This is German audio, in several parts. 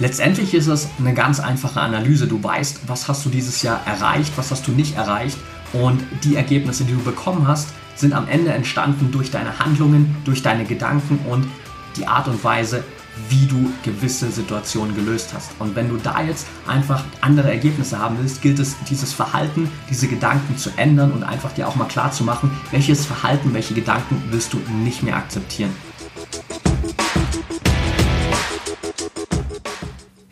Letztendlich ist es eine ganz einfache Analyse. Du weißt, was hast du dieses Jahr erreicht, was hast du nicht erreicht und die Ergebnisse, die du bekommen hast, sind am Ende entstanden durch deine Handlungen, durch deine Gedanken und die Art und Weise, wie du gewisse Situationen gelöst hast. Und wenn du da jetzt einfach andere Ergebnisse haben willst, gilt es, dieses Verhalten, diese Gedanken zu ändern und einfach dir auch mal klar zu machen, welches Verhalten, welche Gedanken willst du nicht mehr akzeptieren.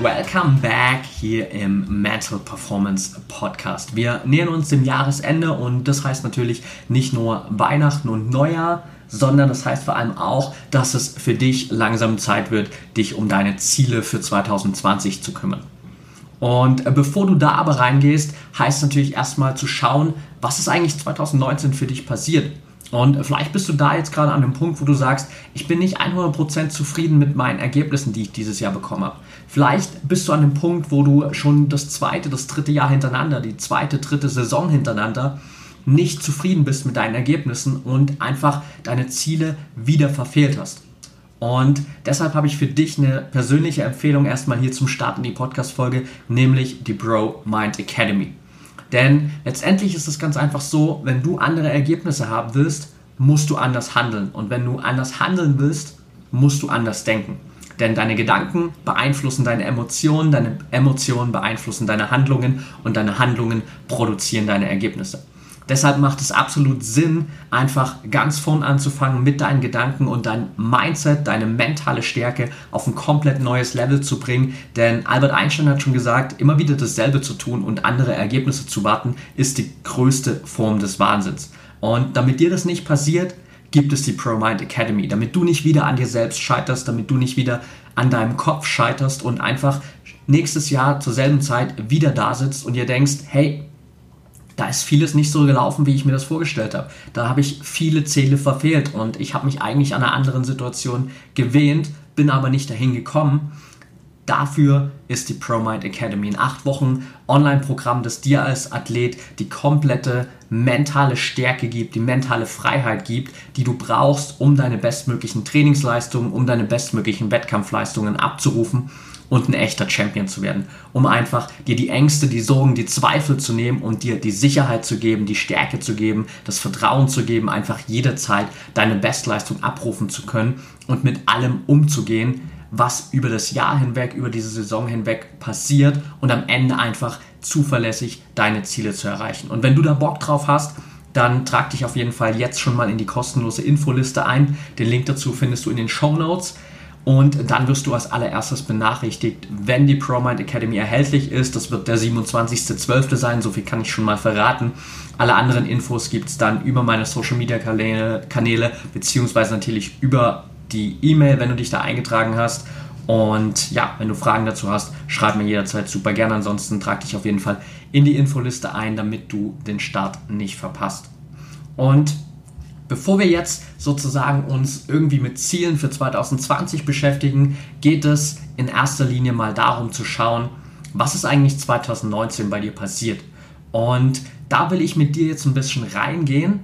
Welcome back hier im Mental Performance Podcast. Wir nähern uns dem Jahresende und das heißt natürlich nicht nur Weihnachten und Neujahr, sondern das heißt vor allem auch, dass es für dich langsam Zeit wird, dich um deine Ziele für 2020 zu kümmern. Und bevor du da aber reingehst, heißt natürlich erstmal zu schauen, was ist eigentlich 2019 für dich passiert. Und vielleicht bist du da jetzt gerade an dem Punkt, wo du sagst, ich bin nicht 100% zufrieden mit meinen Ergebnissen, die ich dieses Jahr bekommen habe. Vielleicht bist du an dem Punkt, wo du schon das zweite, das dritte Jahr hintereinander, die zweite, dritte Saison hintereinander nicht zufrieden bist mit deinen Ergebnissen und einfach deine Ziele wieder verfehlt hast. Und deshalb habe ich für dich eine persönliche Empfehlung erstmal hier zum Start in die Podcast-Folge, nämlich die Bro Mind Academy. Denn letztendlich ist es ganz einfach so, wenn du andere Ergebnisse haben willst, musst du anders handeln. Und wenn du anders handeln willst, musst du anders denken. Denn deine Gedanken beeinflussen deine Emotionen, deine Emotionen beeinflussen deine Handlungen und deine Handlungen produzieren deine Ergebnisse. Deshalb macht es absolut Sinn, einfach ganz vorn anzufangen mit deinen Gedanken und dein Mindset, deine mentale Stärke auf ein komplett neues Level zu bringen. Denn Albert Einstein hat schon gesagt, immer wieder dasselbe zu tun und andere Ergebnisse zu warten, ist die größte Form des Wahnsinns. Und damit dir das nicht passiert, gibt es die ProMind Academy, damit du nicht wieder an dir selbst scheiterst, damit du nicht wieder an deinem Kopf scheiterst und einfach nächstes Jahr zur selben Zeit wieder da sitzt und dir denkst, hey, da ist vieles nicht so gelaufen, wie ich mir das vorgestellt habe. Da habe ich viele Ziele verfehlt und ich habe mich eigentlich an einer anderen Situation gewähnt, bin aber nicht dahin gekommen. Dafür ist die ProMind Academy ein acht Wochen Online-Programm, das dir als Athlet die komplette mentale Stärke gibt, die mentale Freiheit gibt, die du brauchst, um deine bestmöglichen Trainingsleistungen, um deine bestmöglichen Wettkampfleistungen abzurufen und ein echter Champion zu werden, um einfach dir die Ängste, die Sorgen, die Zweifel zu nehmen und dir die Sicherheit zu geben, die Stärke zu geben, das Vertrauen zu geben, einfach jederzeit deine Bestleistung abrufen zu können und mit allem umzugehen, was über das Jahr hinweg, über diese Saison hinweg passiert und am Ende einfach zuverlässig deine Ziele zu erreichen. Und wenn du da Bock drauf hast, dann trag dich auf jeden Fall jetzt schon mal in die kostenlose Infoliste ein. Den Link dazu findest du in den Show Notes. Und dann wirst du als allererstes benachrichtigt, wenn die ProMind Academy erhältlich ist. Das wird der 27.12. sein, so viel kann ich schon mal verraten. Alle anderen Infos gibt es dann über meine Social Media Kanäle, Kanäle beziehungsweise natürlich über die E-Mail, wenn du dich da eingetragen hast. Und ja, wenn du Fragen dazu hast, schreib mir jederzeit super gerne. Ansonsten trag dich auf jeden Fall in die Infoliste ein, damit du den Start nicht verpasst. Und bevor wir jetzt sozusagen uns irgendwie mit Zielen für 2020 beschäftigen, geht es in erster Linie mal darum zu schauen, was ist eigentlich 2019 bei dir passiert. Und da will ich mit dir jetzt ein bisschen reingehen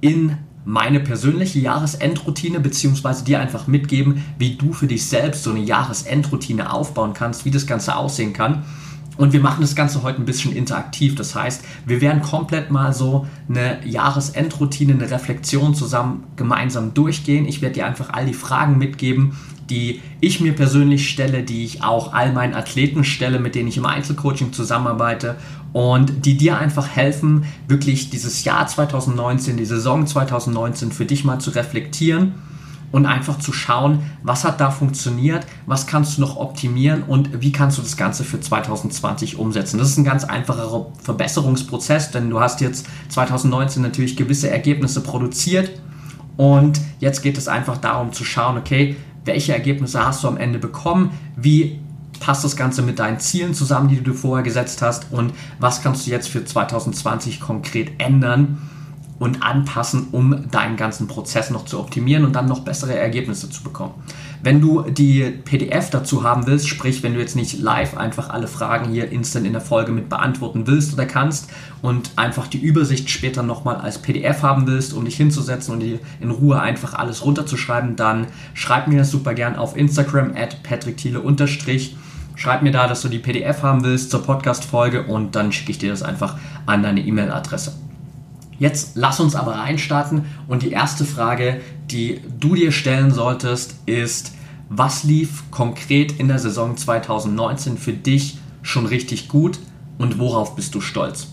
in meine persönliche Jahresendroutine beziehungsweise dir einfach mitgeben, wie du für dich selbst so eine Jahresendroutine aufbauen kannst, wie das Ganze aussehen kann. Und wir machen das Ganze heute ein bisschen interaktiv. Das heißt, wir werden komplett mal so eine Jahresendroutine, eine Reflexion zusammen gemeinsam durchgehen. Ich werde dir einfach all die Fragen mitgeben, die ich mir persönlich stelle, die ich auch all meinen Athleten stelle, mit denen ich im Einzelcoaching zusammenarbeite und die dir einfach helfen, wirklich dieses Jahr 2019, die Saison 2019 für dich mal zu reflektieren und einfach zu schauen, was hat da funktioniert, was kannst du noch optimieren und wie kannst du das Ganze für 2020 umsetzen. Das ist ein ganz einfacher Verbesserungsprozess, denn du hast jetzt 2019 natürlich gewisse Ergebnisse produziert und jetzt geht es einfach darum zu schauen, okay, welche Ergebnisse hast du am Ende bekommen, wie passt das Ganze mit deinen Zielen zusammen, die du vorher gesetzt hast und was kannst du jetzt für 2020 konkret ändern und anpassen, um deinen ganzen Prozess noch zu optimieren und dann noch bessere Ergebnisse zu bekommen. Wenn du die PDF dazu haben willst, sprich, wenn du jetzt nicht live einfach alle Fragen hier instant in der Folge mit beantworten willst oder kannst und einfach die Übersicht später nochmal als PDF haben willst, um dich hinzusetzen und dir in Ruhe einfach alles runterzuschreiben, dann schreib mir das super gern auf Instagram at patrickthiele Schreib mir da, dass du die PDF haben willst zur Podcast-Folge und dann schicke ich dir das einfach an deine E-Mail-Adresse. Jetzt lass uns aber reinstarten und die erste Frage, die du dir stellen solltest, ist, was lief konkret in der Saison 2019 für dich schon richtig gut und worauf bist du stolz?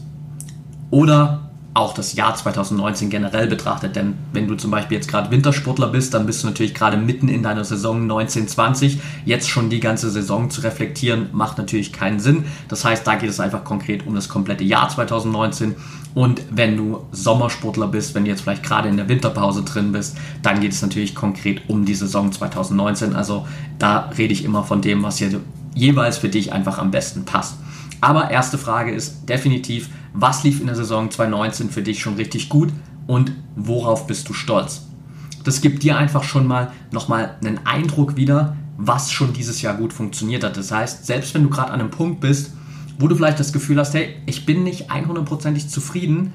Oder auch das Jahr 2019 generell betrachtet. Denn wenn du zum Beispiel jetzt gerade Wintersportler bist, dann bist du natürlich gerade mitten in deiner Saison 1920. Jetzt schon die ganze Saison zu reflektieren, macht natürlich keinen Sinn. Das heißt, da geht es einfach konkret um das komplette Jahr 2019. Und wenn du Sommersportler bist, wenn du jetzt vielleicht gerade in der Winterpause drin bist, dann geht es natürlich konkret um die Saison 2019. Also da rede ich immer von dem, was hier jeweils für dich einfach am besten passt. Aber erste Frage ist definitiv, was lief in der Saison 2019 für dich schon richtig gut und worauf bist du stolz? Das gibt dir einfach schon mal nochmal einen Eindruck wieder, was schon dieses Jahr gut funktioniert hat. Das heißt, selbst wenn du gerade an einem Punkt bist, wo du vielleicht das Gefühl hast, hey, ich bin nicht 100%ig zufrieden,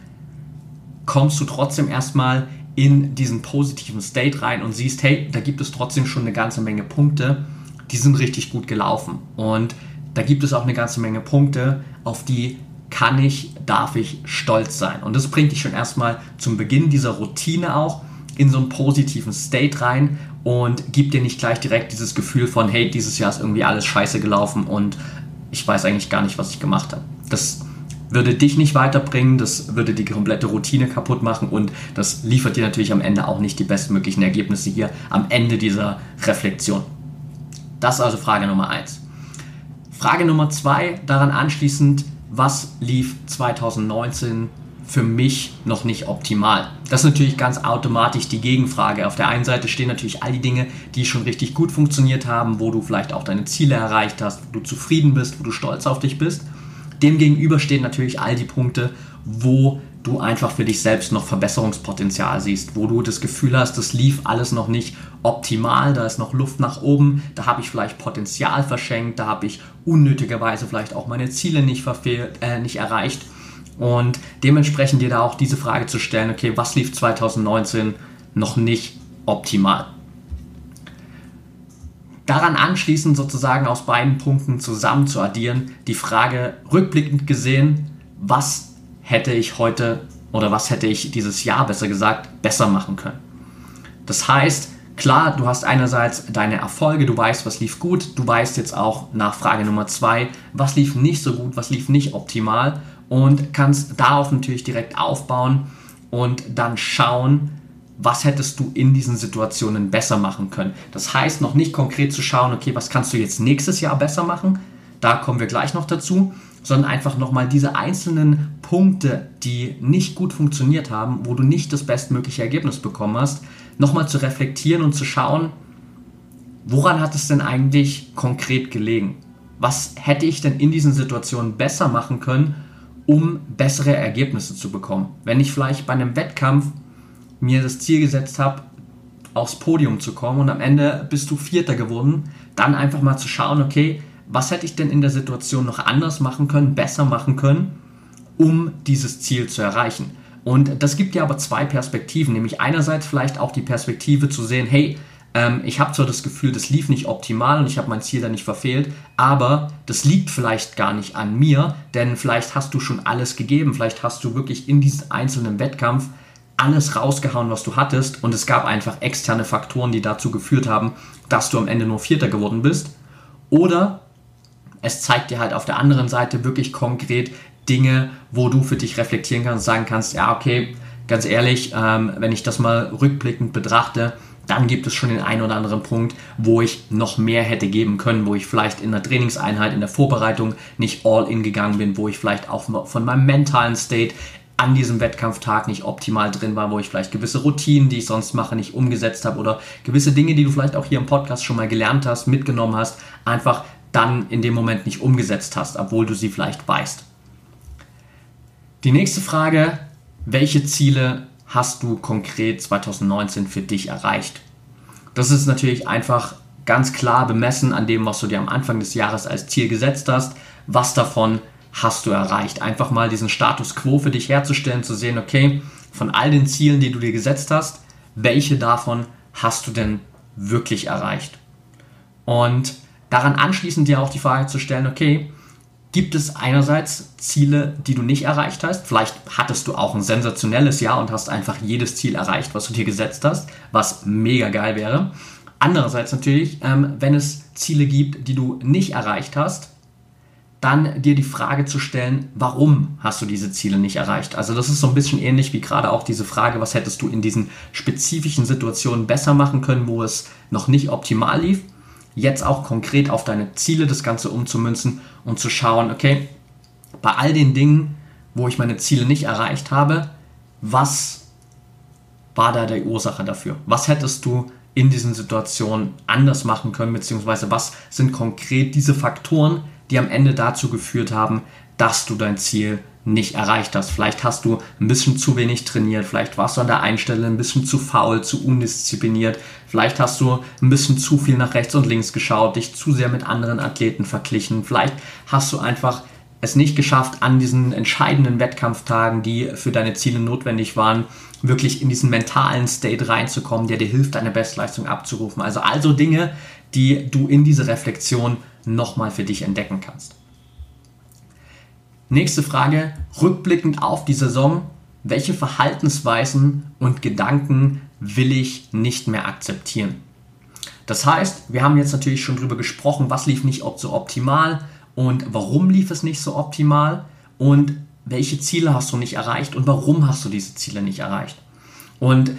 kommst du trotzdem erstmal in diesen positiven State rein und siehst, hey, da gibt es trotzdem schon eine ganze Menge Punkte, die sind richtig gut gelaufen. Und da gibt es auch eine ganze Menge Punkte, auf die kann ich, darf ich stolz sein. Und das bringt dich schon erstmal zum Beginn dieser Routine auch in so einen positiven State rein und gibt dir nicht gleich direkt dieses Gefühl von, hey, dieses Jahr ist irgendwie alles scheiße gelaufen und ich weiß eigentlich gar nicht, was ich gemacht habe. Das würde dich nicht weiterbringen, das würde die komplette Routine kaputt machen und das liefert dir natürlich am Ende auch nicht die bestmöglichen Ergebnisse hier am Ende dieser Reflexion. Das ist also Frage Nummer 1. Frage Nummer 2, daran anschließend, was lief 2019 für mich noch nicht optimal? Das ist natürlich ganz automatisch die Gegenfrage. Auf der einen Seite stehen natürlich all die Dinge, die schon richtig gut funktioniert haben, wo du vielleicht auch deine Ziele erreicht hast, wo du zufrieden bist, wo du stolz auf dich bist. Demgegenüber stehen natürlich all die Punkte, wo du einfach für dich selbst noch Verbesserungspotenzial siehst, wo du das Gefühl hast, das lief alles noch nicht optimal, da ist noch Luft nach oben, da habe ich vielleicht Potenzial verschenkt, da habe ich unnötigerweise vielleicht auch meine Ziele nicht, verfehlt, äh, nicht erreicht. Und dementsprechend dir da auch diese Frage zu stellen, okay, was lief 2019 noch nicht optimal? Daran anschließend sozusagen aus beiden Punkten zusammen zu addieren, die Frage rückblickend gesehen, was hätte ich heute oder was hätte ich dieses Jahr besser gesagt besser machen können. Das heißt, klar, du hast einerseits deine Erfolge, du weißt, was lief gut, du weißt jetzt auch nach Frage Nummer zwei, was lief nicht so gut, was lief nicht optimal und kannst darauf natürlich direkt aufbauen und dann schauen, was hättest du in diesen Situationen besser machen können. Das heißt noch nicht konkret zu schauen, okay, was kannst du jetzt nächstes Jahr besser machen, da kommen wir gleich noch dazu, sondern einfach nochmal diese einzelnen Punkte, die nicht gut funktioniert haben, wo du nicht das bestmögliche Ergebnis bekommen hast, nochmal zu reflektieren und zu schauen, woran hat es denn eigentlich konkret gelegen? Was hätte ich denn in diesen Situationen besser machen können, um bessere Ergebnisse zu bekommen? Wenn ich vielleicht bei einem Wettkampf mir das Ziel gesetzt habe, aufs Podium zu kommen und am Ende bist du Vierter geworden, dann einfach mal zu schauen, okay, was hätte ich denn in der Situation noch anders machen können, besser machen können, um dieses Ziel zu erreichen. Und das gibt dir aber zwei Perspektiven, nämlich einerseits vielleicht auch die Perspektive zu sehen, hey, ähm, ich habe zwar das Gefühl, das lief nicht optimal und ich habe mein Ziel da nicht verfehlt, aber das liegt vielleicht gar nicht an mir, denn vielleicht hast du schon alles gegeben, vielleicht hast du wirklich in diesem einzelnen Wettkampf alles rausgehauen, was du hattest und es gab einfach externe Faktoren, die dazu geführt haben, dass du am Ende nur Vierter geworden bist. Oder es zeigt dir halt auf der anderen Seite wirklich konkret Dinge, wo du für dich reflektieren kannst sagen kannst, ja, okay, ganz ehrlich, ähm, wenn ich das mal rückblickend betrachte, dann gibt es schon den einen oder anderen Punkt, wo ich noch mehr hätte geben können, wo ich vielleicht in der Trainingseinheit, in der Vorbereitung nicht all in gegangen bin, wo ich vielleicht auch von meinem mentalen State an diesem Wettkampftag nicht optimal drin war, wo ich vielleicht gewisse Routinen, die ich sonst mache, nicht umgesetzt habe oder gewisse Dinge, die du vielleicht auch hier im Podcast schon mal gelernt hast, mitgenommen hast, einfach dann in dem Moment nicht umgesetzt hast, obwohl du sie vielleicht weißt. Die nächste Frage, welche Ziele hast du konkret 2019 für dich erreicht? Das ist natürlich einfach ganz klar bemessen an dem, was du dir am Anfang des Jahres als Ziel gesetzt hast. Was davon hast du erreicht? Einfach mal diesen Status quo für dich herzustellen, zu sehen, okay, von all den Zielen, die du dir gesetzt hast, welche davon hast du denn wirklich erreicht? Und daran anschließend dir auch die Frage zu stellen, okay, gibt es einerseits Ziele, die du nicht erreicht hast? Vielleicht hattest du auch ein sensationelles Jahr und hast einfach jedes Ziel erreicht, was du dir gesetzt hast, was mega geil wäre. Andererseits natürlich, ähm, wenn es Ziele gibt, die du nicht erreicht hast, dann dir die Frage zu stellen, warum hast du diese Ziele nicht erreicht? Also das ist so ein bisschen ähnlich wie gerade auch diese Frage, was hättest du in diesen spezifischen Situationen besser machen können, wo es noch nicht optimal lief jetzt auch konkret auf deine Ziele das Ganze umzumünzen und zu schauen, okay, bei all den Dingen, wo ich meine Ziele nicht erreicht habe, was war da die Ursache dafür? Was hättest du in diesen Situationen anders machen können, beziehungsweise was sind konkret diese Faktoren, die am Ende dazu geführt haben, dass du dein Ziel nicht erreicht hast. Vielleicht hast du ein bisschen zu wenig trainiert, vielleicht warst du an der Einstelle ein bisschen zu faul, zu undiszipliniert, vielleicht hast du ein bisschen zu viel nach rechts und links geschaut, dich zu sehr mit anderen Athleten verglichen, vielleicht hast du einfach es nicht geschafft, an diesen entscheidenden Wettkampftagen, die für deine Ziele notwendig waren, wirklich in diesen mentalen State reinzukommen, der dir hilft, deine Bestleistung abzurufen. Also also Dinge, die du in diese Reflexion nochmal für dich entdecken kannst. Nächste Frage, rückblickend auf die Saison, welche Verhaltensweisen und Gedanken will ich nicht mehr akzeptieren? Das heißt, wir haben jetzt natürlich schon darüber gesprochen, was lief nicht so optimal und warum lief es nicht so optimal und welche Ziele hast du nicht erreicht und warum hast du diese Ziele nicht erreicht. Und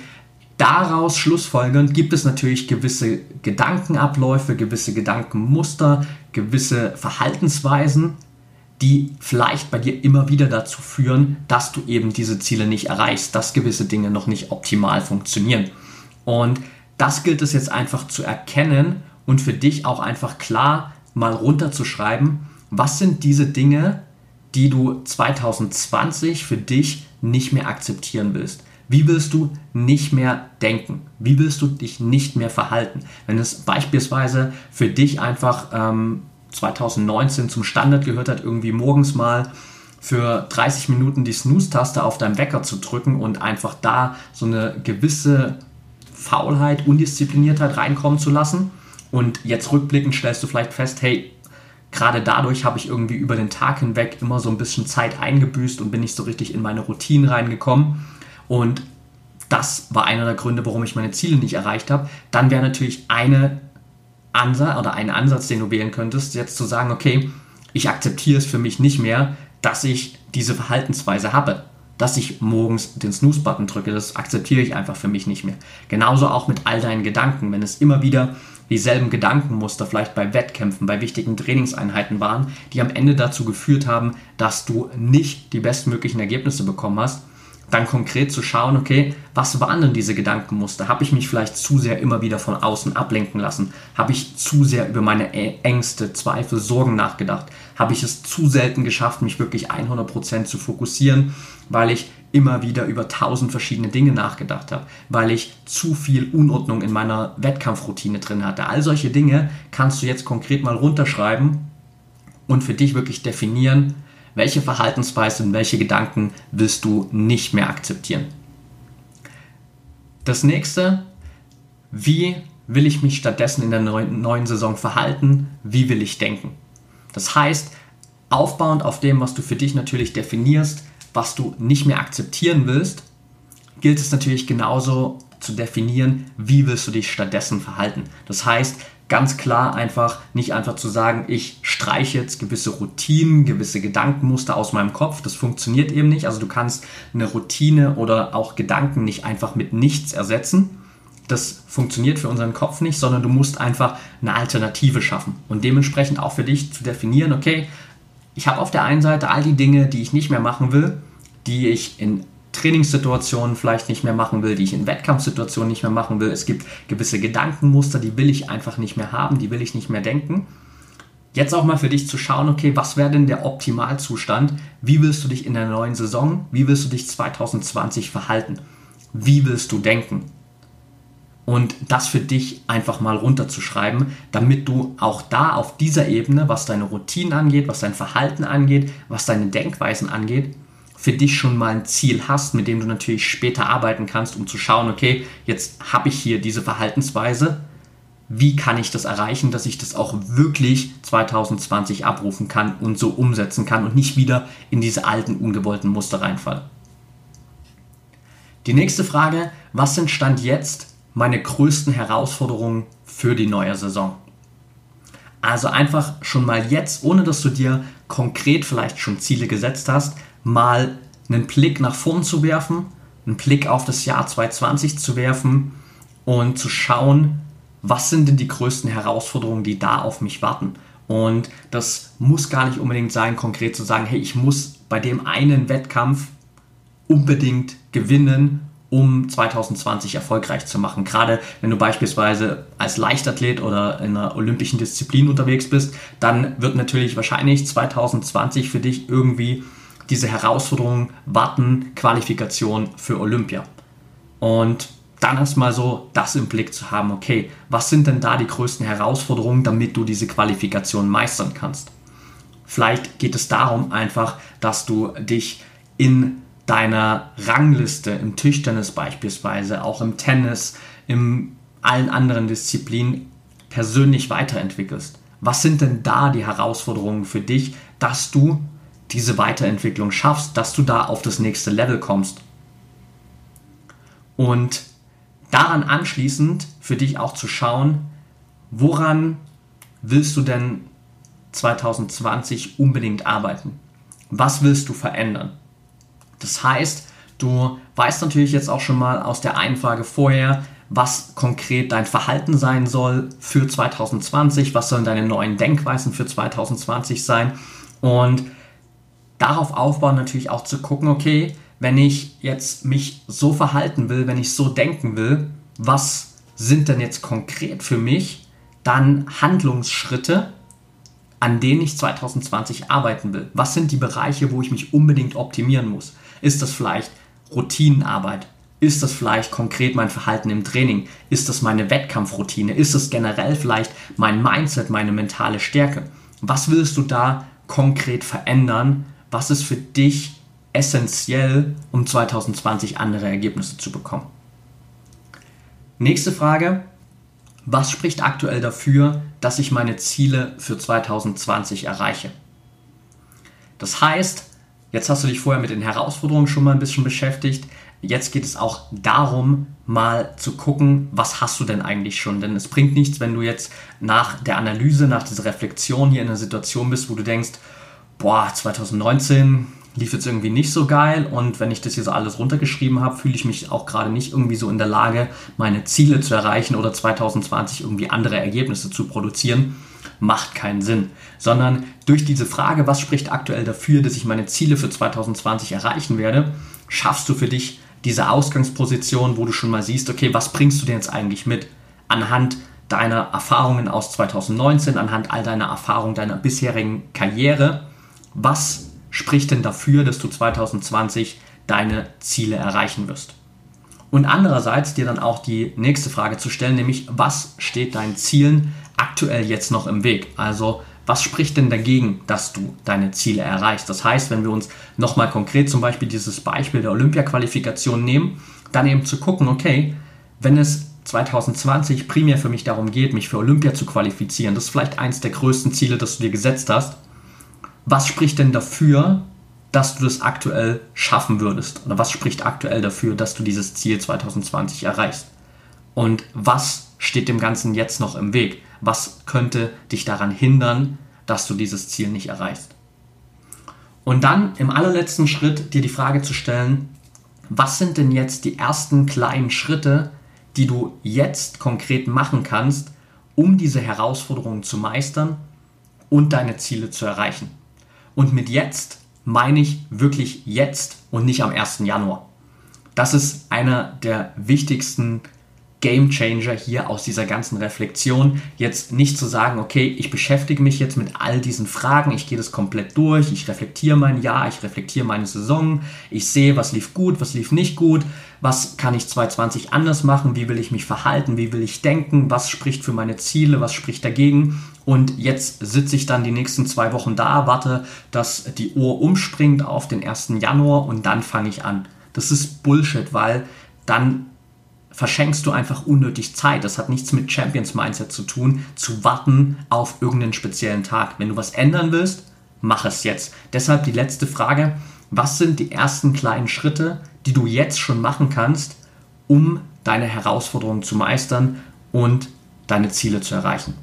daraus schlussfolgernd gibt es natürlich gewisse Gedankenabläufe, gewisse Gedankenmuster, gewisse Verhaltensweisen, die vielleicht bei dir immer wieder dazu führen, dass du eben diese Ziele nicht erreichst, dass gewisse Dinge noch nicht optimal funktionieren. Und das gilt es jetzt einfach zu erkennen und für dich auch einfach klar mal runterzuschreiben, was sind diese Dinge, die du 2020 für dich nicht mehr akzeptieren willst. Wie willst du nicht mehr denken? Wie willst du dich nicht mehr verhalten? Wenn es beispielsweise für dich einfach ähm, 2019 zum Standard gehört hat, irgendwie morgens mal für 30 Minuten die Snooze-Taste auf deinem Wecker zu drücken und einfach da so eine gewisse Faulheit, Undiszipliniertheit reinkommen zu lassen. Und jetzt rückblickend stellst du vielleicht fest, hey, gerade dadurch habe ich irgendwie über den Tag hinweg immer so ein bisschen Zeit eingebüßt und bin nicht so richtig in meine Routinen reingekommen. Und das war einer der Gründe, warum ich meine Ziele nicht erreicht habe. Dann wäre natürlich eine Ansatz oder einen Ansatz, den du wählen könntest, jetzt zu sagen, okay, ich akzeptiere es für mich nicht mehr, dass ich diese Verhaltensweise habe. Dass ich morgens den Snooze-Button drücke, das akzeptiere ich einfach für mich nicht mehr. Genauso auch mit all deinen Gedanken. Wenn es immer wieder dieselben Gedankenmuster vielleicht bei Wettkämpfen, bei wichtigen Trainingseinheiten waren, die am Ende dazu geführt haben, dass du nicht die bestmöglichen Ergebnisse bekommen hast, dann konkret zu schauen, okay, was waren denn diese Gedankenmuster? Habe ich mich vielleicht zu sehr immer wieder von außen ablenken lassen? Habe ich zu sehr über meine Ängste, Zweifel, Sorgen nachgedacht? Habe ich es zu selten geschafft, mich wirklich 100% zu fokussieren, weil ich immer wieder über tausend verschiedene Dinge nachgedacht habe, weil ich zu viel Unordnung in meiner Wettkampfroutine drin hatte? All solche Dinge kannst du jetzt konkret mal runterschreiben und für dich wirklich definieren, welche Verhaltensweisen, welche Gedanken willst du nicht mehr akzeptieren? Das nächste, wie will ich mich stattdessen in der neuen, neuen Saison verhalten? Wie will ich denken? Das heißt, aufbauend auf dem, was du für dich natürlich definierst, was du nicht mehr akzeptieren willst, gilt es natürlich genauso zu definieren, wie willst du dich stattdessen verhalten. Das heißt, ganz klar einfach, nicht einfach zu sagen, ich streiche jetzt gewisse Routinen, gewisse Gedankenmuster aus meinem Kopf. Das funktioniert eben nicht. Also du kannst eine Routine oder auch Gedanken nicht einfach mit nichts ersetzen. Das funktioniert für unseren Kopf nicht, sondern du musst einfach eine Alternative schaffen und dementsprechend auch für dich zu definieren, okay, ich habe auf der einen Seite all die Dinge, die ich nicht mehr machen will, die ich in Trainingssituationen vielleicht nicht mehr machen will, die ich in Wettkampfsituationen nicht mehr machen will. Es gibt gewisse Gedankenmuster, die will ich einfach nicht mehr haben, die will ich nicht mehr denken. jetzt auch mal für dich zu schauen, okay, was wäre denn der Optimalzustand? Wie willst du dich in der neuen Saison, wie willst du dich 2020 verhalten? Wie willst du denken? Und das für dich einfach mal runterzuschreiben, damit du auch da auf dieser Ebene, was deine Routinen angeht, was dein Verhalten angeht, was deine Denkweisen angeht, für dich schon mal ein Ziel hast, mit dem du natürlich später arbeiten kannst, um zu schauen, okay, jetzt habe ich hier diese Verhaltensweise, wie kann ich das erreichen, dass ich das auch wirklich 2020 abrufen kann und so umsetzen kann und nicht wieder in diese alten ungewollten Muster reinfalle. Die nächste Frage, was sind Stand jetzt meine größten Herausforderungen für die neue Saison? Also einfach schon mal jetzt, ohne dass du dir konkret vielleicht schon Ziele gesetzt hast, mal einen Blick nach vorn zu werfen, einen Blick auf das Jahr 2020 zu werfen und zu schauen, was sind denn die größten Herausforderungen, die da auf mich warten. Und das muss gar nicht unbedingt sein, konkret zu sagen, hey, ich muss bei dem einen Wettkampf unbedingt gewinnen, um 2020 erfolgreich zu machen. Gerade wenn du beispielsweise als Leichtathlet oder in einer olympischen Disziplin unterwegs bist, dann wird natürlich wahrscheinlich 2020 für dich irgendwie diese Herausforderung warten, Qualifikation für Olympia. Und dann erstmal so das im Blick zu haben, okay, was sind denn da die größten Herausforderungen, damit du diese Qualifikation meistern kannst? Vielleicht geht es darum einfach, dass du dich in deiner Rangliste im Tischtennis beispielsweise, auch im Tennis, in allen anderen Disziplinen persönlich weiterentwickelst. Was sind denn da die Herausforderungen für dich, dass du diese Weiterentwicklung schaffst, dass du da auf das nächste Level kommst? Und daran anschließend für dich auch zu schauen, woran willst du denn 2020 unbedingt arbeiten? Was willst du verändern? Das heißt, du weißt natürlich jetzt auch schon mal aus der einen Frage vorher, was konkret dein Verhalten sein soll für 2020, was sollen deine neuen Denkweisen für 2020 sein und darauf aufbauen natürlich auch zu gucken, okay, wenn ich jetzt mich so verhalten will, wenn ich so denken will, was sind denn jetzt konkret für mich dann Handlungsschritte, an denen ich 2020 arbeiten will? Was sind die Bereiche, wo ich mich unbedingt optimieren muss? Ist das vielleicht Routinenarbeit? Ist das vielleicht konkret mein Verhalten im Training? Ist das meine Wettkampfroutine? Ist das generell vielleicht mein Mindset, meine mentale Stärke? Was willst du da konkret verändern? Was ist für dich essentiell, um 2020 andere Ergebnisse zu bekommen. Nächste Frage. Was spricht aktuell dafür, dass ich meine Ziele für 2020 erreiche? Das heißt, jetzt hast du dich vorher mit den Herausforderungen schon mal ein bisschen beschäftigt. Jetzt geht es auch darum, mal zu gucken, was hast du denn eigentlich schon? Denn es bringt nichts, wenn du jetzt nach der Analyse, nach dieser Reflexion hier in einer Situation bist, wo du denkst, boah, 2019 lief jetzt irgendwie nicht so geil und wenn ich das hier so alles runtergeschrieben habe, fühle ich mich auch gerade nicht irgendwie so in der Lage, meine Ziele zu erreichen oder 2020 irgendwie andere Ergebnisse zu produzieren. Macht keinen Sinn. Sondern durch diese Frage, was spricht aktuell dafür, dass ich meine Ziele für 2020 erreichen werde, schaffst du für dich diese Ausgangsposition, wo du schon mal siehst, okay, was bringst du denn jetzt eigentlich mit? Anhand deiner Erfahrungen aus 2019, anhand all deiner Erfahrungen deiner bisherigen Karriere, was spricht denn dafür, dass du 2020 deine Ziele erreichen wirst? Und andererseits dir dann auch die nächste Frage zu stellen, nämlich was steht deinen Zielen aktuell jetzt noch im Weg? Also was spricht denn dagegen, dass du deine Ziele erreichst? Das heißt, wenn wir uns nochmal konkret zum Beispiel dieses Beispiel der Olympia-Qualifikation nehmen, dann eben zu gucken, okay, wenn es 2020 primär für mich darum geht, mich für Olympia zu qualifizieren, das ist vielleicht eins der größten Ziele, das du dir gesetzt hast, was spricht denn dafür, dass du das aktuell schaffen würdest? Oder was spricht aktuell dafür, dass du dieses Ziel 2020 erreichst? Und was steht dem Ganzen jetzt noch im Weg? Was könnte dich daran hindern, dass du dieses Ziel nicht erreichst? Und dann im allerletzten Schritt dir die Frage zu stellen, was sind denn jetzt die ersten kleinen Schritte, die du jetzt konkret machen kannst, um diese Herausforderungen zu meistern und deine Ziele zu erreichen? Und mit jetzt meine ich wirklich jetzt und nicht am 1. Januar. Das ist einer der wichtigsten Game Changer hier aus dieser ganzen Reflexion. Jetzt nicht zu sagen, okay, ich beschäftige mich jetzt mit all diesen Fragen, ich gehe das komplett durch, ich reflektiere mein Jahr, ich reflektiere meine Saison, ich sehe, was lief gut, was lief nicht gut, was kann ich 2020 anders machen, wie will ich mich verhalten, wie will ich denken, was spricht für meine Ziele, was spricht dagegen. Und jetzt sitze ich dann die nächsten zwei Wochen da, warte, dass die Uhr umspringt auf den 1. Januar und dann fange ich an. Das ist Bullshit, weil dann verschenkst du einfach unnötig Zeit. Das hat nichts mit Champions Mindset zu tun, zu warten auf irgendeinen speziellen Tag. Wenn du was ändern willst, mach es jetzt. Deshalb die letzte Frage. Was sind die ersten kleinen Schritte, die du jetzt schon machen kannst, um deine Herausforderungen zu meistern und deine Ziele zu erreichen?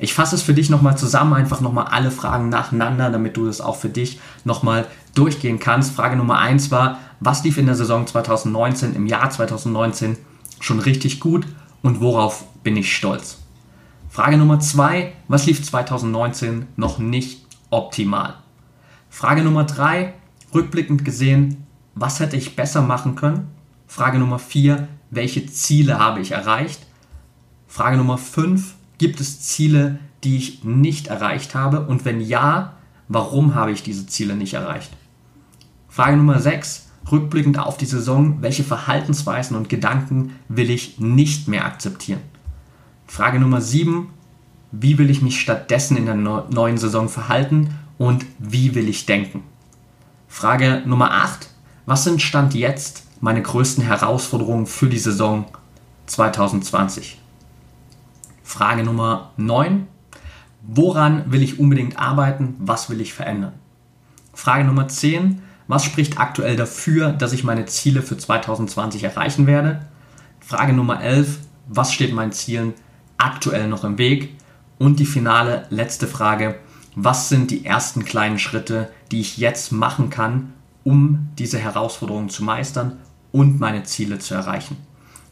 Ich fasse es für dich nochmal zusammen, einfach nochmal alle Fragen nacheinander, damit du das auch für dich nochmal durchgehen kannst. Frage Nummer 1 war, was lief in der Saison 2019, im Jahr 2019 schon richtig gut und worauf bin ich stolz? Frage Nummer zwei, was lief 2019 noch nicht optimal? Frage Nummer drei, rückblickend gesehen, was hätte ich besser machen können? Frage Nummer vier, welche Ziele habe ich erreicht? Frage Nummer fünf, gibt es Ziele, die ich nicht erreicht habe? Und wenn ja, warum habe ich diese Ziele nicht erreicht? Frage Nummer sechs, rückblickend auf die Saison, welche Verhaltensweisen und Gedanken will ich nicht mehr akzeptieren? Frage Nummer 7, wie will ich mich stattdessen in der neuen Saison verhalten und wie will ich denken? Frage Nummer 8, was sind Stand jetzt meine größten Herausforderungen für die Saison 2020? Frage Nummer 9, woran will ich unbedingt arbeiten, was will ich verändern? Frage Nummer 10, was spricht aktuell dafür, dass ich meine Ziele für 2020 erreichen werde? Frage Nummer 11. Was steht meinen Zielen aktuell noch im Weg? Und die finale letzte Frage. Was sind die ersten kleinen Schritte, die ich jetzt machen kann, um diese Herausforderungen zu meistern und meine Ziele zu erreichen?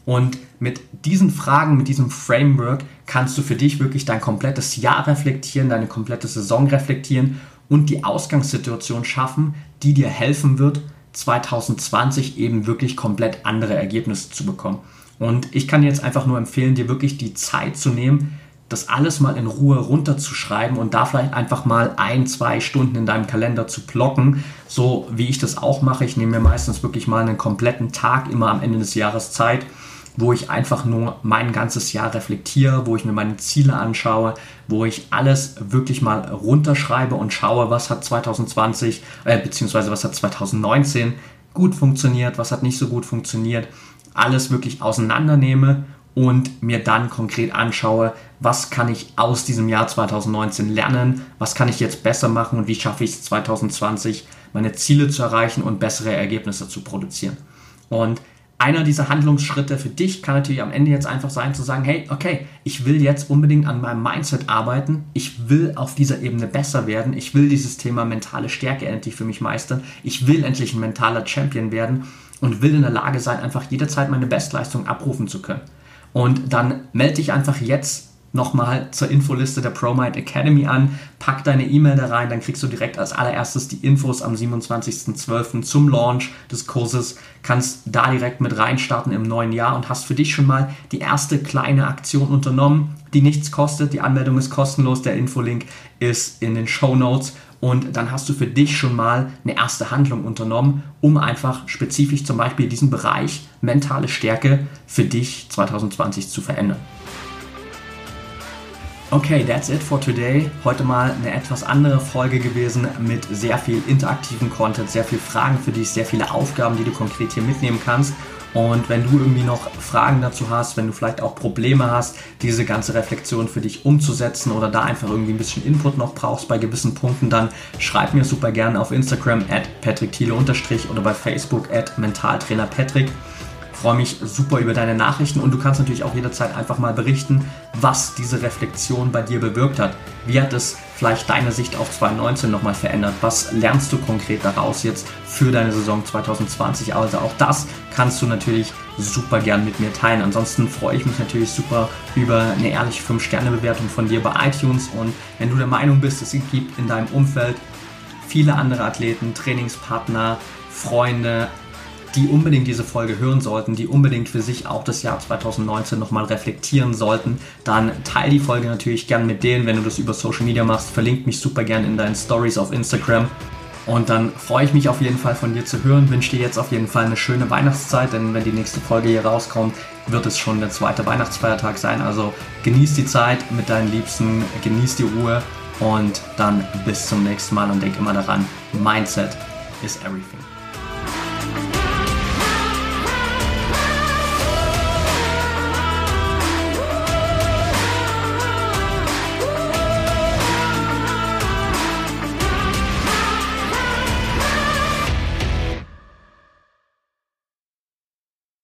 Und mit diesen Fragen, mit diesem Framework kannst du für dich wirklich dein komplettes Jahr reflektieren, deine komplette Saison reflektieren und die Ausgangssituation schaffen, die dir helfen wird, 2020 eben wirklich komplett andere Ergebnisse zu bekommen. Und ich kann dir jetzt einfach nur empfehlen, dir wirklich die Zeit zu nehmen, das alles mal in Ruhe runterzuschreiben und da vielleicht einfach mal ein, zwei Stunden in deinem Kalender zu blocken, so wie ich das auch mache. Ich nehme mir meistens wirklich mal einen kompletten Tag immer am Ende des Jahres Zeit wo ich einfach nur mein ganzes Jahr reflektiere, wo ich mir meine Ziele anschaue, wo ich alles wirklich mal runterschreibe und schaue, was hat 2020 äh, beziehungsweise was hat 2019 gut funktioniert, was hat nicht so gut funktioniert, alles wirklich auseinandernehme und mir dann konkret anschaue, was kann ich aus diesem Jahr 2019 lernen, was kann ich jetzt besser machen und wie schaffe ich es 2020 meine Ziele zu erreichen und bessere Ergebnisse zu produzieren. Und einer dieser Handlungsschritte für dich kann natürlich am Ende jetzt einfach sein zu sagen, hey, okay, ich will jetzt unbedingt an meinem Mindset arbeiten, ich will auf dieser Ebene besser werden, ich will dieses Thema mentale Stärke endlich für mich meistern, ich will endlich ein mentaler Champion werden und will in der Lage sein, einfach jederzeit meine Bestleistung abrufen zu können. Und dann melde dich einfach jetzt nochmal zur Infoliste der ProMind Academy an, pack deine E-Mail da rein, dann kriegst du direkt als allererstes die Infos am 27.12. zum Launch des Kurses, kannst da direkt mit reinstarten im neuen Jahr und hast für dich schon mal die erste kleine Aktion unternommen, die nichts kostet. Die Anmeldung ist kostenlos, der Infolink ist in den Show Notes und dann hast du für dich schon mal eine erste Handlung unternommen, um einfach spezifisch zum Beispiel diesen Bereich mentale Stärke für dich 2020 zu verändern. Okay, that's it for today. Heute mal eine etwas andere Folge gewesen mit sehr viel interaktiven Content, sehr viel Fragen für dich, sehr viele Aufgaben, die du konkret hier mitnehmen kannst. Und wenn du irgendwie noch Fragen dazu hast, wenn du vielleicht auch Probleme hast, diese ganze Reflexion für dich umzusetzen oder da einfach irgendwie ein bisschen Input noch brauchst bei gewissen Punkten, dann schreib mir super gerne auf Instagram at patrickthiele- oder bei Facebook at mentaltrainerpatrick freue mich super über deine Nachrichten und du kannst natürlich auch jederzeit einfach mal berichten, was diese Reflexion bei dir bewirkt hat. Wie hat es vielleicht deine Sicht auf 2019 nochmal verändert? Was lernst du konkret daraus jetzt für deine Saison 2020? Also auch das kannst du natürlich super gern mit mir teilen. Ansonsten freue ich mich natürlich super über eine ehrliche 5-Sterne-Bewertung von dir bei iTunes und wenn du der Meinung bist, es gibt in deinem Umfeld viele andere Athleten, Trainingspartner, Freunde, die unbedingt diese Folge hören sollten, die unbedingt für sich auch das Jahr 2019 nochmal reflektieren sollten, dann teile die Folge natürlich gern mit denen, wenn du das über Social Media machst. Verlink mich super gern in deinen Stories auf Instagram. Und dann freue ich mich auf jeden Fall von dir zu hören. Wünsche dir jetzt auf jeden Fall eine schöne Weihnachtszeit, denn wenn die nächste Folge hier rauskommt, wird es schon der zweite Weihnachtsfeiertag sein. Also genieß die Zeit mit deinen Liebsten, genieß die Ruhe und dann bis zum nächsten Mal und denk immer daran, Mindset is everything.